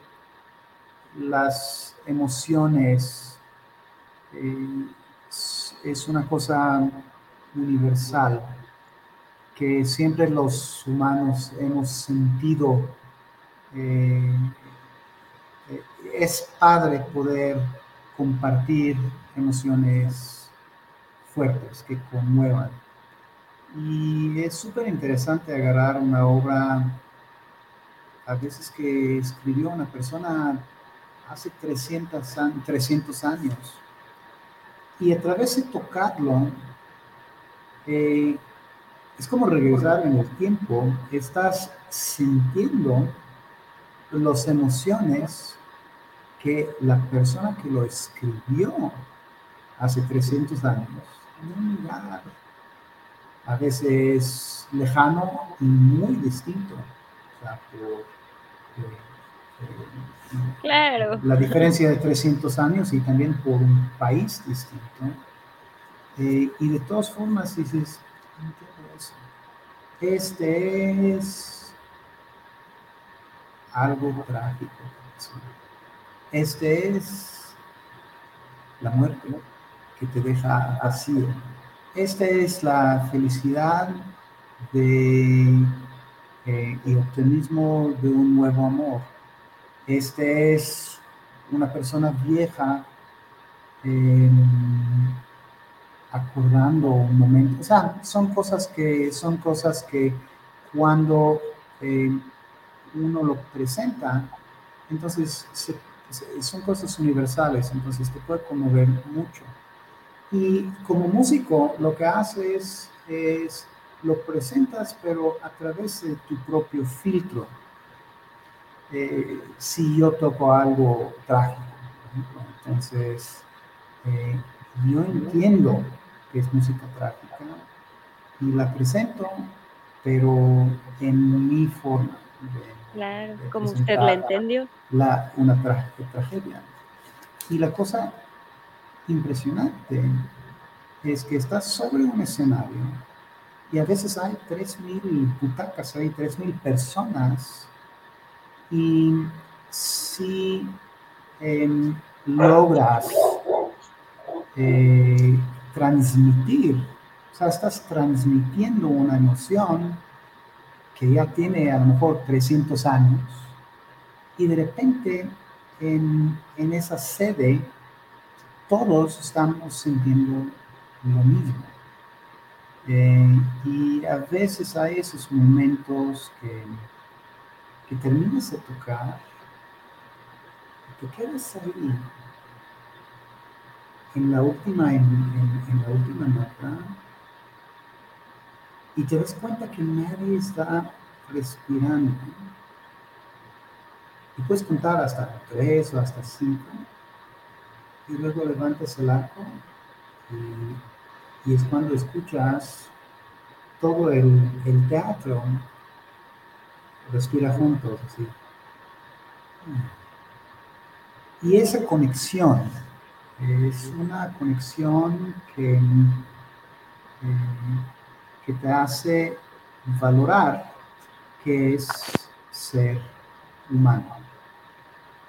[SPEAKER 3] las emociones eh, es una cosa universal que siempre los humanos hemos sentido. Eh, eh, es padre poder compartir emociones fuertes que conmuevan. Y es súper interesante agarrar una obra, a veces que escribió una persona hace 300, 300 años, y a través de tocarlo, eh, es como regresar en el tiempo, estás sintiendo las emociones que la persona que lo escribió hace 300 años en un lugar a veces lejano y muy distinto. O sea, por, eh,
[SPEAKER 2] eh, claro.
[SPEAKER 3] La diferencia de 300 años y también por un país distinto. Eh, y de todas formas dices, este es algo trágico. Este es la muerte que te deja vacío. Esta es la felicidad de, eh, y optimismo de un nuevo amor. Este es una persona vieja eh, acordando un momento. O sea, son cosas que, son cosas que cuando eh, uno lo presenta, entonces son cosas universales, entonces te puede conmover mucho. Y como músico, lo que haces es, lo presentas, pero a través de tu propio filtro. Eh, si yo toco algo trágico, entonces eh, yo entiendo es música trágica y la presento, pero en mi forma.
[SPEAKER 2] claro, como usted la entendió.
[SPEAKER 3] La, una tragedia. Y la cosa impresionante es que estás sobre un escenario y a veces hay 3.000 butacas, hay 3.000 personas y si em, logras eh, transmitir, o sea, estás transmitiendo una emoción que ya tiene a lo mejor 300 años y de repente en, en esa sede todos estamos sintiendo lo mismo. Eh, y a veces hay esos momentos que, que terminas de tocar, te quedas ahí en la última, en, la última nota y te das cuenta que nadie está respirando. Y puedes contar hasta tres o hasta cinco y luego levantas el arco y, es cuando escuchas todo el, teatro respira juntos, así. Y esa conexión es una conexión que, que te hace valorar que es ser humano.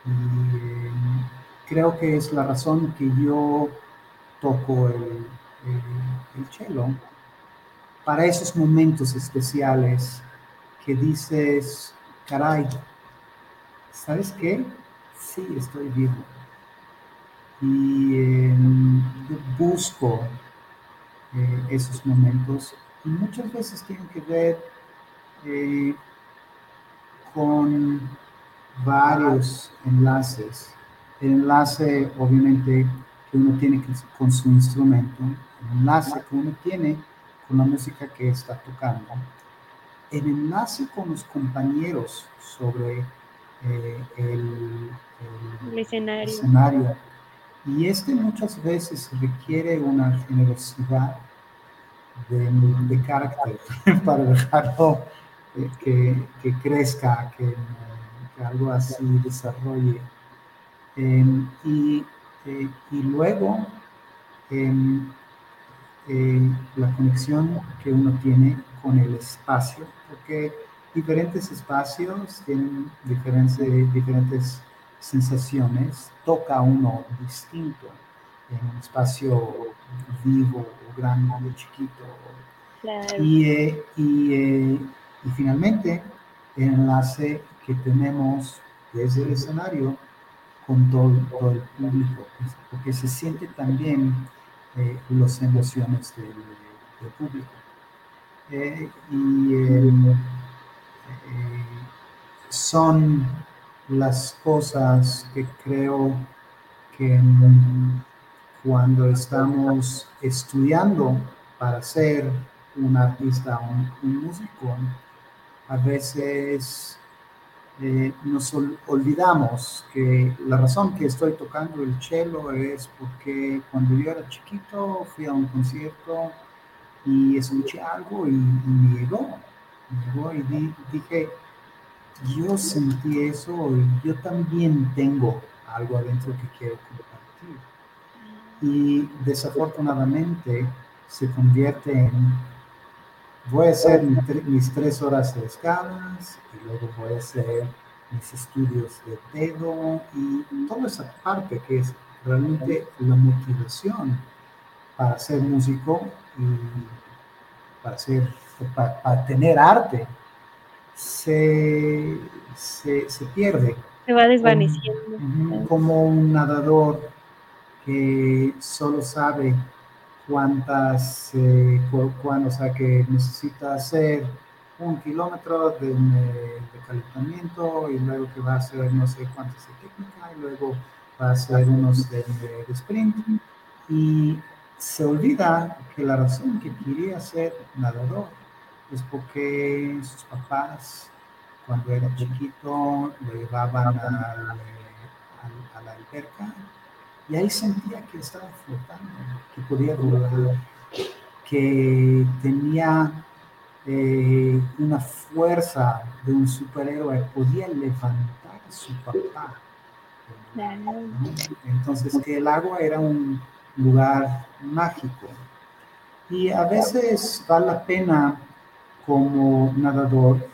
[SPEAKER 3] Y, creo que es la razón que yo toco el, el, cello para esos momentos especiales que dices, caray, ¿sabes qué? Sí, estoy vivo. Y em, busco eh, esos momentos y muchas veces tienen que ver eh, con varios enlaces el enlace obviamente que uno tiene con su instrumento, el enlace que uno tiene con la música que está tocando, el enlace con los compañeros sobre eh, el, escenario. Y este muchas veces requiere una generosidad de, carácter *laughs* para dejarlo eh, que, crezca, que, que algo así desarrolle. Em, y, eh, y, luego em, eh, la conexión que uno tiene con el espacio, porque diferentes espacios tienen diferentes, diferentes sensaciones, toca uno distinto en un espacio vivo o grande o chiquito. Y, eh, y, y finalmente el enlace que tenemos desde el escenario con todo, el público, porque se siente también eh, las emociones del, público. Eh, y eh, son las cosas que creo que cuando estamos estudiando para ser un artista, un, un músico, a veces eh, nos olvidamos que la razón que estoy tocando el cello es porque cuando yo era chiquito fui a un concierto y escuché algo y, llegó, me llegó y dije, yo sentí eso y yo también tengo algo adentro que quiero compartir. Y desafortunadamente se convierte en voy a hacer mis tres horas de escalas y luego voy a hacer mis estudios de dedo y toda esa parte que es realmente la motivación para ser músico y para, ser, para, tener arte se, se, se, pierde.
[SPEAKER 2] Se va desvaneciendo.
[SPEAKER 3] Como, como un nadador que solo sabe cuántas, eh, cuando, o sea, que necesita hacer un kilómetro de, calentamiento y luego que va a hacer no sé cuántas de técnica y luego va a hacer unos de, sprint y se olvida que la razón que quería ser nadador es porque sus papás cuando era chiquito lo llevaban a, a la alberca y ahí sentía que estaba flotando, que podía volar, que tenía eh, una fuerza de un superhéroe, podía levantar a su papá. Entonces, que el agua era un lugar mágico. Y a veces vale la pena como nadador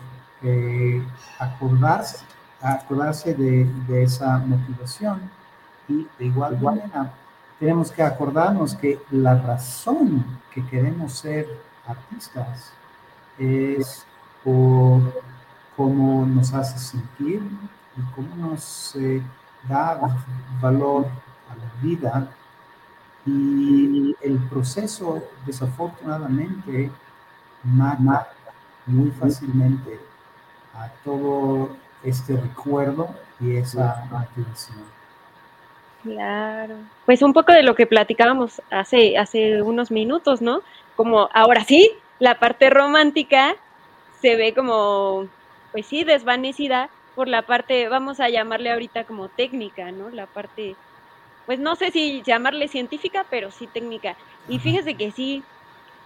[SPEAKER 3] eh, acordarse, acordarse de, de, esa motivación y de igual manera tenemos que acordarnos que la razón que queremos ser artistas es por cómo nos hace sentir y cómo nos eh, da valor a la vida. Y el proceso, desafortunadamente, mata muy fácilmente a todo este recuerdo y esa motivación.
[SPEAKER 2] Claro. Pues un poco de lo que platicábamos hace, hace unos minutos, ¿no? Como ahora sí, la parte romántica se ve como, pues sí, desvanecida por la parte, vamos a llamarle ahorita como técnica, ¿no? La parte pues no sé si llamarle científica, pero sí técnica. Y fíjese que sí,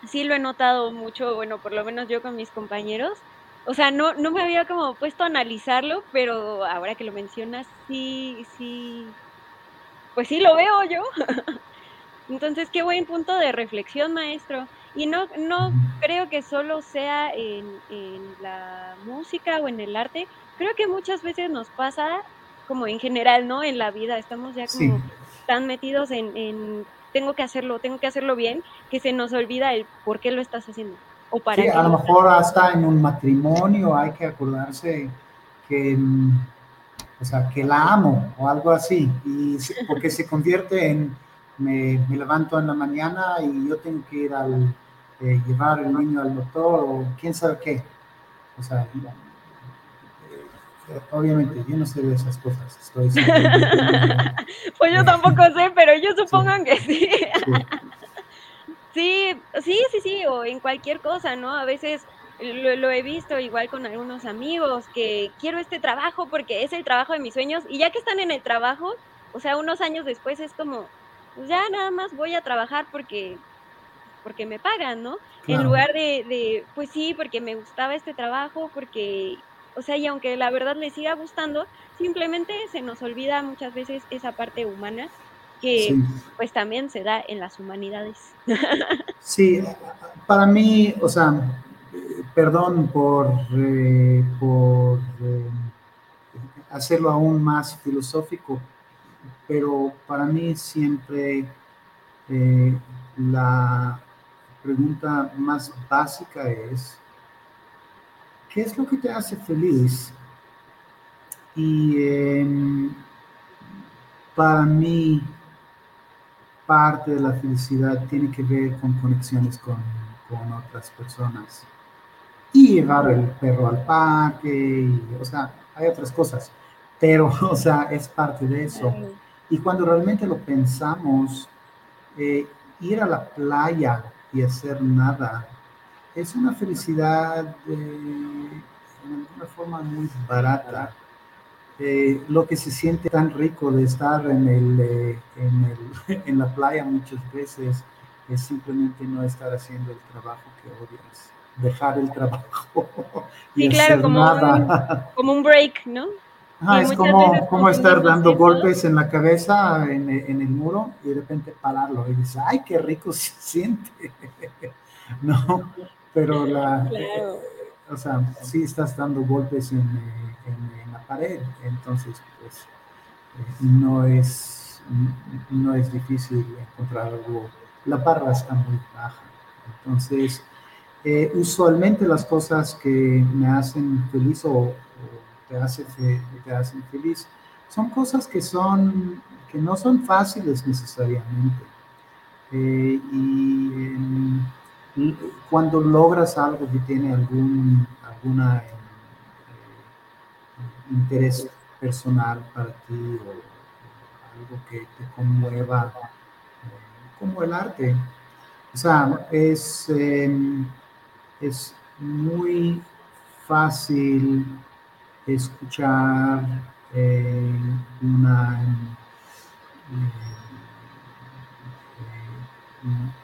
[SPEAKER 2] sí lo he notado mucho, bueno, por lo menos yo con mis compañeros. O sea, no, no me había como puesto a analizarlo, pero ahora que lo mencionas, sí, sí, pues sí lo veo yo. *laughs* Entonces, qué buen punto de reflexión, maestro. Y no, no creo que solo sea en, en la música o en el arte, creo que muchas veces nos pasa como en general, ¿no? En la vida, estamos ya como tan metidos en, tengo que hacerlo, tengo que hacerlo bien, que se nos olvida el por qué lo estás haciendo. O para
[SPEAKER 3] sí, a lo mejor hasta en un matrimonio hay que acordarse que, o sea, que la amo o algo así, y porque se convierte en, me, levanto en la mañana y yo tengo que ir al, eh, llevar el niño al doctor o quién sabe qué. O sea, obviamente, yo no sé de esas cosas. Estoy *laughs*
[SPEAKER 2] pues yo tampoco sé, pero yo supongo que sí. sí. sí, sí, sí, o en cualquier cosa, ¿no? A veces lo, he visto igual con algunos amigos que quiero este trabajo porque es el trabajo de mis sueños y ya que están en el trabajo, o sea, unos años después es como, pues ya nada más voy a trabajar porque porque me pagan, ¿no? En lugar de, de, pues sí, porque me gustaba este trabajo, porque o sea, y aunque la verdad le siga gustando, simplemente se nos olvida muchas veces esa parte humana que pues también se da en las humanidades. *laughs*
[SPEAKER 3] Sí, para mí, o sea, perdón por, eh, por eh, hacerlo aún más filosófico, pero para mí siempre eh, la pregunta más básica es, ¿Qué es lo que te hace feliz? Y em, para mí, parte de la felicidad tiene que ver con conexiones con, otras personas. Y llevar el perro al parque, o sea, hay otras cosas, pero, *laughs* o sea, es parte de eso. Y cuando realmente lo pensamos, eh, ir a la playa y hacer nada es una felicidad de alguna forma muy barata. Eh, lo que se siente tan rico de estar en, el, eh, en, *laughs* la playa muchas veces es simplemente no estar haciendo el trabajo que odias, dejar el trabajo. *laughs*
[SPEAKER 2] Y claro, como, Un, como un break, ¿no?
[SPEAKER 3] es como, como estar dando golpes en la cabeza en, en, el muro y de repente pararlo y dices, ay, qué rico se *laughs* siente. no, pero *laughs* la, o sea, sí estás dando golpes en, la pared, entonces pues eh, no es, no es difícil encontrar algo, la barra está muy baja, entonces eh, usualmente las cosas que me hacen feliz o, te, hace, te hacen feliz son cosas que son que no son fáciles necesariamente. Eh, y cuando logras algo que tiene algún alguna, eh, interés personal para ti o, algo que te conmueva, eh, como el arte. O sea, es, em, es muy fácil escuchar eh, una,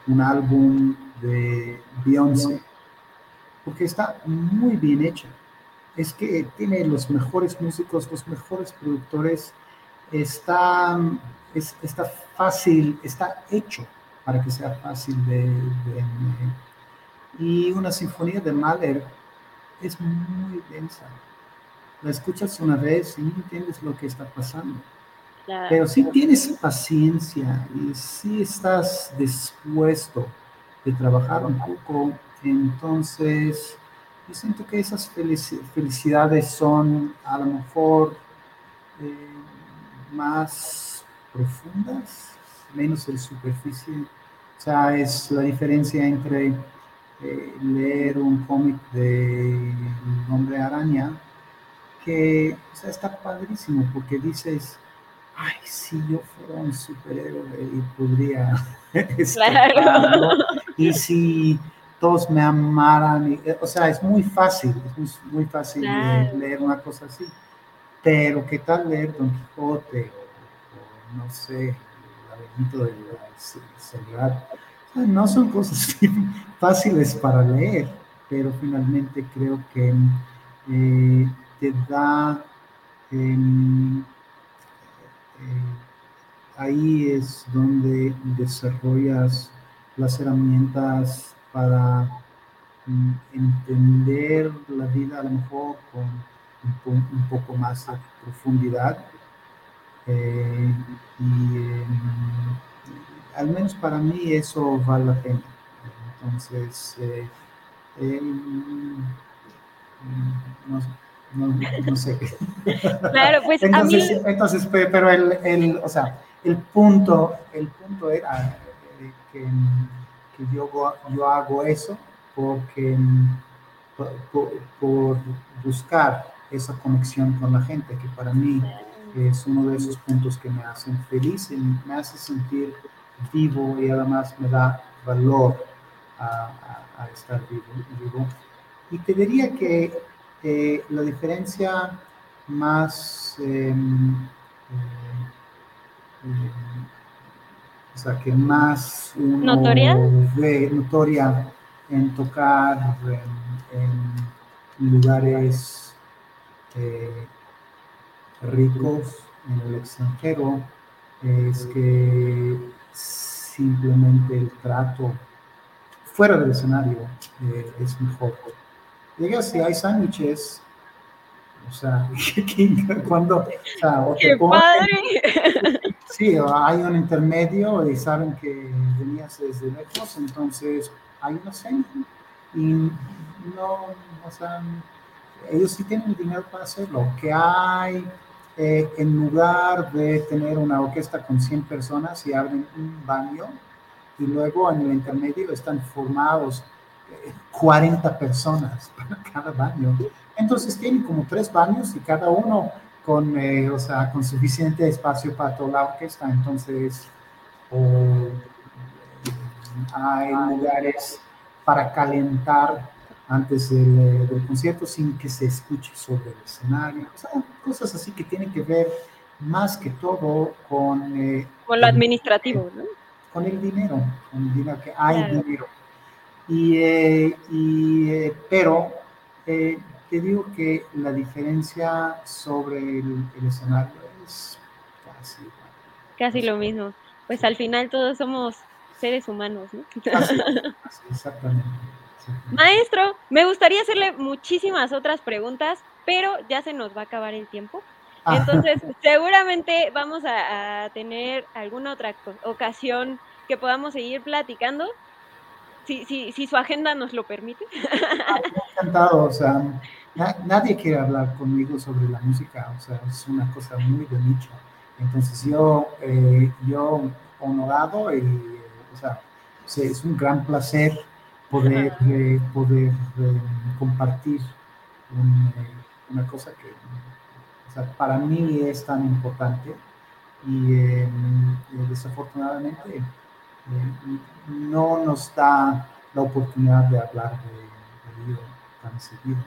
[SPEAKER 3] un álbum de Beyoncé, porque está muy bien hecha. Es que tiene los mejores músicos, los mejores productores, está, es, está fácil, está hecho. para que sea fácil de, Y una sinfonía de Mahler es muy densa. La escuchas una vez y no entiendes lo que está pasando. Pero si tienes paciencia y si estás dispuesto de trabajar un poco, entonces yo siento que esas felicidades son a lo mejor eh, más profundas, menos el superficie. O sea, es la diferencia entre eh, leer un cómic de Hombre Araña, que o sea, está padrísimo porque dices, ay, si yo fuera un superhéroe y podría *laughs* claro. Y si todos me amaran, eh, o sea, es muy fácil, es muy, fácil leer una cosa así, pero ¿qué tal leer Don Quijote o, no sé, el laberinto de la No son cosas *laughs* fáciles para leer, pero finalmente creo que eh, te da... Em, eh, ahí es donde desarrollas las herramientas para mm, entender la vida a lo mejor con un, poco más de profundidad. Eh, y em, al menos para mí eso vale la pena. Entonces, eh, em, no, no, sé. *laughs*
[SPEAKER 2] Claro, pues
[SPEAKER 3] entonces, a mí... Entonces, pero el, el, o sea, el punto, el punto era eh, que, que yo, yo, hago eso porque por, buscar esa conexión con la gente, que para mí es uno de esos puntos que me hacen feliz y me hace sentir vivo y además me da valor a, estar vivo, Y te diría que eh, la diferencia más em, eh, o sea, que más
[SPEAKER 2] uno ¿Notoria?
[SPEAKER 3] ve notoria en tocar en, lugares eh, ricos en el extranjero es que simplemente el trato fuera del escenario eh, es mejor. Diga, si hay sándwiches, o sea, *laughs* cuando, o sea, o te ponen, Sí, hay un intermedio saben que venías desde lejos, entonces hay una seña. Y no, o sea, ellos sí tienen dinero para hacerlo. Que hay, eh, en lugar de tener una orquesta con 100 personas y abren un baño, y luego en el intermedio están formados 40 eh, personas para *laughs* cada baño. Entonces tienen como tres baños y cada uno con, eh, o sea, con suficiente espacio para toda la orquesta. Entonces, hay lugares para calentar antes del, del, concierto sin que se escuche sobre el escenario. O sea, cosas así que tienen que ver más que todo con...
[SPEAKER 2] Eh, con lo administrativo, ¿no?
[SPEAKER 3] Con el dinero, con el dinero, que hay dinero. Y, eh, y pero te digo que la diferencia sobre el, escenario es casi
[SPEAKER 2] Casi lo mismo. Pues al final todos somos seres humanos, ¿no?
[SPEAKER 3] exactamente.
[SPEAKER 2] Maestro, me gustaría hacerle muchísimas otras preguntas, pero ya se nos va a acabar el tiempo. Ah. Entonces, seguramente vamos a, tener alguna otra ocasión que podamos seguir platicando, si, si, si su agenda nos lo permite.
[SPEAKER 3] Ah, encantado, o sea, nadie quiere hablar conmigo sobre la música, o sea, es una cosa muy de nicho. Entonces yo, eh, yo honorado y, o sea, es un gran placer poder, eh, poder eh, compartir una cosa que o sea, para mí es tan importante y desafortunadamente no nos da la oportunidad de hablar de, tan seguido.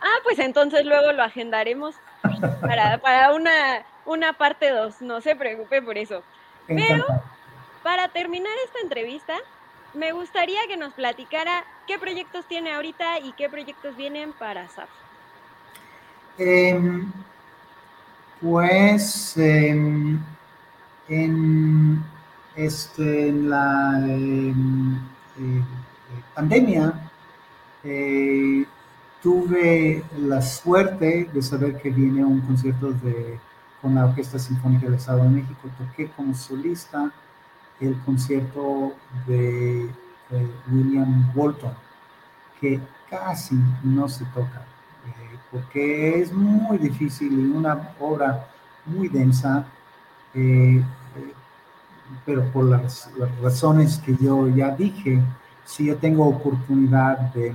[SPEAKER 2] Ah, pues entonces luego lo agendaremos para, para una, una parte 2, no se preocupe por eso. Pero para terminar esta entrevista, me gustaría que nos platicara qué proyectos tiene ahorita y qué proyectos vienen para SAF.
[SPEAKER 3] Em, pues em, en este, en la em, eh, pandemia tuve la suerte de saber que viene un concierto de, con la Orquesta Sinfónica del Estado de México. Toqué como solista el concierto de William Walton, que casi no se toca, eh, porque es muy difícil y una obra muy densa, eh, eh, pero por las, razones que yo ya dije, si yo tengo oportunidad de,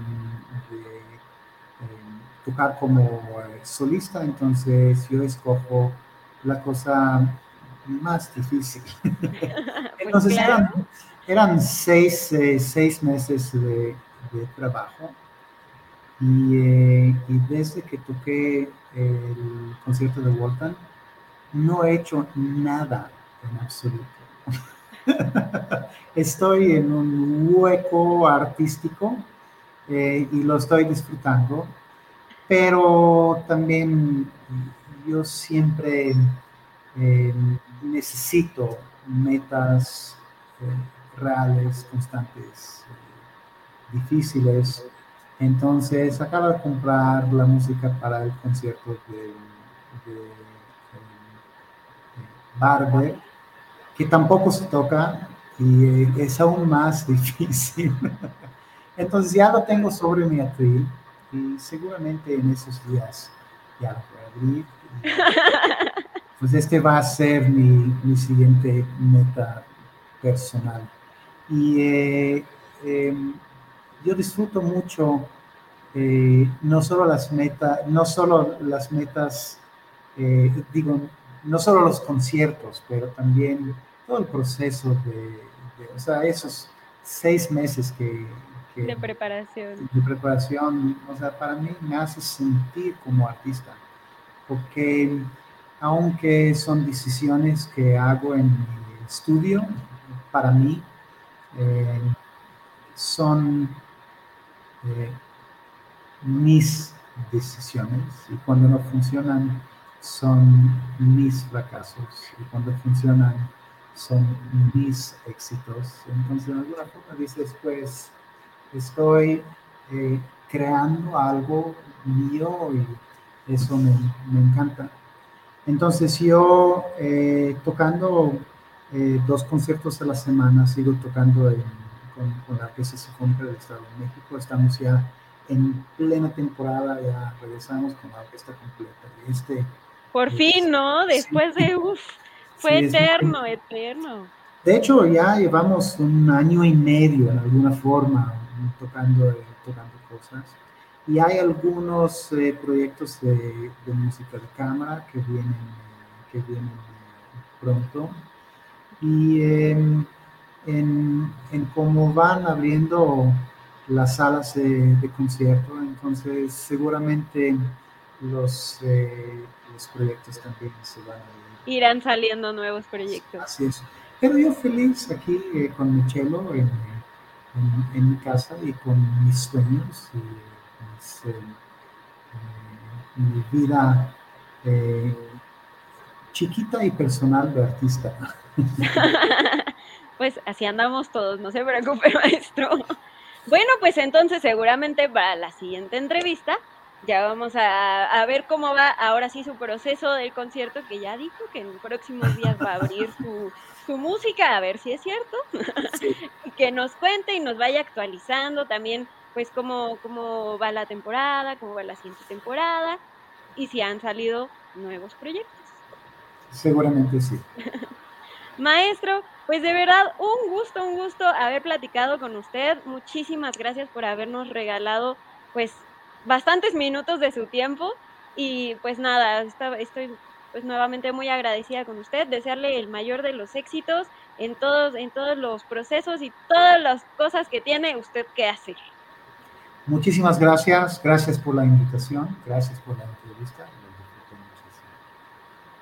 [SPEAKER 3] tocar como solista, entonces yo escojo la cosa más difícil. *laughs*
[SPEAKER 2] Pues entonces
[SPEAKER 3] eran, seis, seis meses de, de trabajo eh, y, desde que toqué el concierto de Walton, no he hecho nada en absoluto. *laughs* *laughs* estoy en un hueco artístico eh, y lo estoy disfrutando, pero también yo siempre eh, necesito metas reales, constantes, difíciles. Entonces acaba de comprar la música para el concierto de, Barber, que tampoco se toca y eh, es aún más *laughs* difícil. Entonces ya lo tengo sobre mi atril y seguramente en esos días ya lo voy a abrir. *laughs* Pues este va a ser mi, mi siguiente meta personal. Y eh, em, yo disfruto mucho eh, no solo las metas, no solo las metas, eh, digo, no solo los conciertos, pero también todo el proceso de, o sea, esos seis meses que,
[SPEAKER 2] de preparación.
[SPEAKER 3] De preparación, o sea, para mí me hace sentir como artista, porque aunque son decisiones que hago en mi estudio, para mí eh, son eh, mis decisiones y cuando no funcionan son mis fracasos y cuando funcionan son mis éxitos. Entonces, de alguna forma dices, pues, estoy eh, creando algo mío y eso me, encanta. Entonces, yo eh, tocando dos conciertos a la semana, sigo tocando con, la que se compra del Estado de México. Estamos ya en plena temporada, ya regresamos con la orquesta completa. Este,
[SPEAKER 2] Por fin, ¿no? Después de, uff, fue eterno, eterno.
[SPEAKER 3] De hecho, ya llevamos un año y medio en alguna forma tocando, tocando cosas. Y hay algunos eh, proyectos de, música de cámara que vienen, que vienen pronto. Y em, en, cómo van abriendo las salas de, concierto, entonces seguramente los, eh, los proyectos también se van a
[SPEAKER 2] ir. Irán saliendo nuevos proyectos.
[SPEAKER 3] Así es. Pero yo feliz aquí eh, con mi chelo en, mi casa y con mis sueños y pues, eh, mi vida chiquita y personal de artista. *laughs* *laughs*
[SPEAKER 2] pues así andamos todos, no se preocupe, *laughs* maestro. Bueno, pues entonces seguramente para la siguiente entrevista ya vamos a, ver cómo va ahora sí su proceso del concierto, que ya dijo que en próximos días va a abrir su, música, a ver si es cierto, *laughs* que nos cuente y nos vaya actualizando también, pues cómo, cómo va la temporada, cómo va la siguiente temporada y si han salido nuevos proyectos.
[SPEAKER 3] Seguramente sí. *laughs*
[SPEAKER 2] Maestro, pues de verdad, un gusto, un gusto haber platicado con usted. Muchísimas gracias por habernos regalado, pues, bastantes minutos de su tiempo. Y pues nada, estoy pues nuevamente muy agradecida con usted, desearle el mayor de los éxitos en todos, en todos los procesos y todas las cosas que tiene usted que hacer.
[SPEAKER 3] Muchísimas gracias, gracias por la invitación, gracias por la entrevista.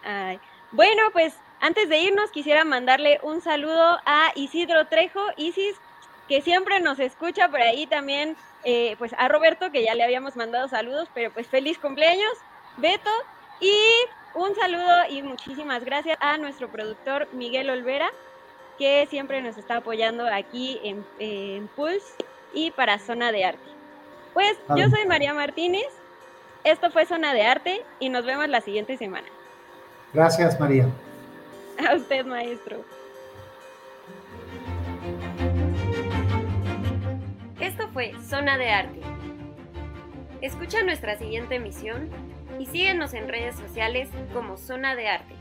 [SPEAKER 2] Ay. Bueno, pues antes de irnos, quisiera mandarle un saludo a Isidro Trejo, Isis, que siempre nos escucha por ahí también, eh, pues a Roberto, que ya le habíamos mandado saludos, pero pues feliz cumpleaños, Beto, y un saludo y muchísimas gracias a nuestro productor Miguel Olvera, que siempre nos está apoyando aquí en, en Pulse y para Zona de Arte. Pues yo soy María Martínez, esto fue Zona de Arte y nos vemos la siguiente semana.
[SPEAKER 3] Gracias, María. *laughs*
[SPEAKER 2] A usted, maestro. Esto fue Zona de Arte. Escucha nuestra siguiente emisión y síguenos en redes sociales como Zona de Arte.